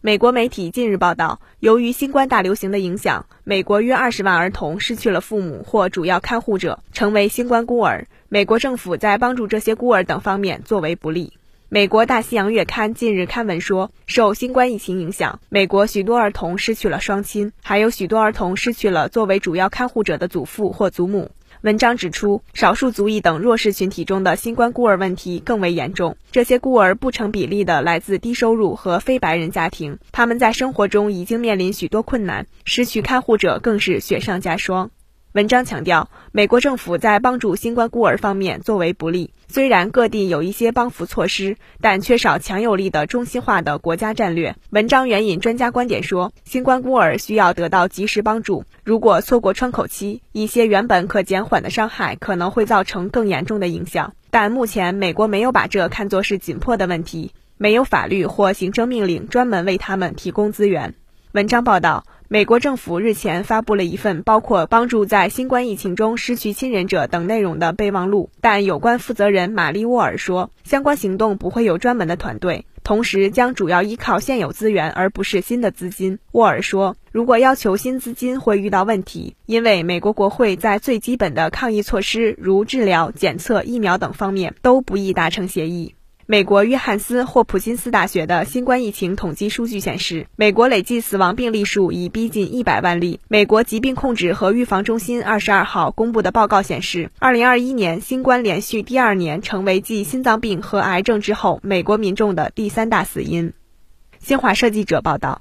美国媒体近日报道，由于新冠大流行的影响，美国约二十万儿童失去了父母或主要看护者，成为新冠孤儿。美国政府在帮助这些孤儿等方面作为不利。美国大西洋月刊近日刊文说，受新冠疫情影响，美国许多儿童失去了双亲，还有许多儿童失去了作为主要看护者的祖父或祖母。文章指出，少数族裔等弱势群体中的新冠孤儿问题更为严重。这些孤儿不成比例的来自低收入和非白人家庭，他们在生活中已经面临许多困难，失去看护者更是雪上加霜。文章强调，美国政府在帮助新冠孤儿方面作为不利。虽然各地有一些帮扶措施，但缺少强有力的中心化的国家战略。文章援引专家观点说，新冠孤儿需要得到及时帮助。如果错过窗口期，一些原本可减缓的伤害可能会造成更严重的影响。但目前美国没有把这看作是紧迫的问题，没有法律或行政命令专门为他们提供资源。文章报道。美国政府日前发布了一份包括帮助在新冠疫情中失去亲人者等内容的备忘录，但有关负责人玛丽沃尔说，相关行动不会有专门的团队，同时将主要依靠现有资源而不是新的资金。沃尔说，如果要求新资金会遇到问题，因为美国国会在最基本的抗疫措施，如治疗、检测、疫苗等方面都不易达成协议。美国约翰斯霍普金斯大学的新冠疫情统计数据显示，美国累计死亡病例数已逼近一百万例。美国疾病控制和预防中心二十二号公布的报告显示，二零二一年新冠连续第二年成为继心脏病和癌症之后，美国民众的第三大死因。新华社记者报道。